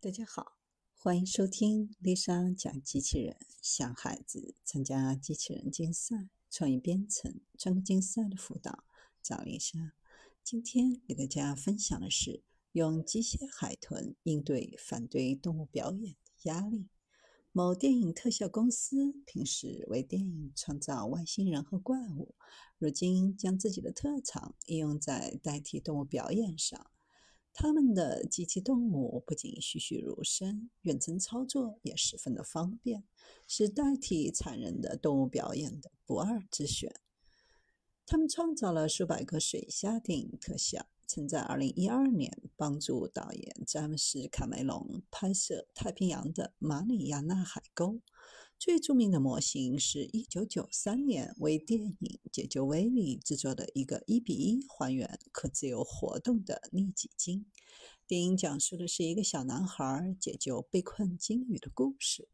大家好，欢迎收听丽莎讲机器人。小孩子参加机器人竞赛、创意编程、创客竞赛的辅导，找丽莎。今天给大家分享的是用机械海豚应对反对动物表演的压力。某电影特效公司平时为电影创造外星人和怪物，如今将自己的特长应用在代替动物表演上。他们的机器动物不仅栩栩如生，远程操作也十分的方便，是代替残忍的动物表演的不二之选。他们创造了数百个水下电影特效。曾在2012年帮助导演詹姆斯·卡梅隆拍摄《太平洋的马里亚纳海沟》。最著名的模型是1993年为电影《解救威利》制作的一个1比1还原可自由活动的利己鲸。电影讲述的是一个小男孩解救被困鲸鱼的故事。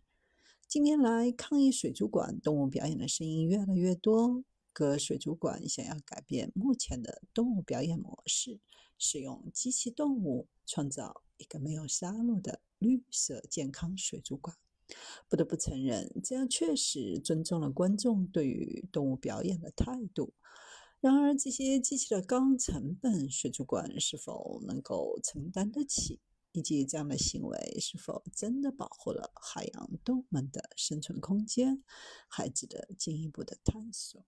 近年来，抗议水族馆动物表演的声音越来越多。各水族馆想要改变目前的动物表演模式，使用机器动物创造一个没有杀戮的绿色健康水族馆。不得不承认，这样确实尊重了观众对于动物表演的态度。然而，这些机器的高成本，水族馆是否能够承担得起？以及这样的行为是否真的保护了海洋动物们的生存空间？还值得进一步的探索。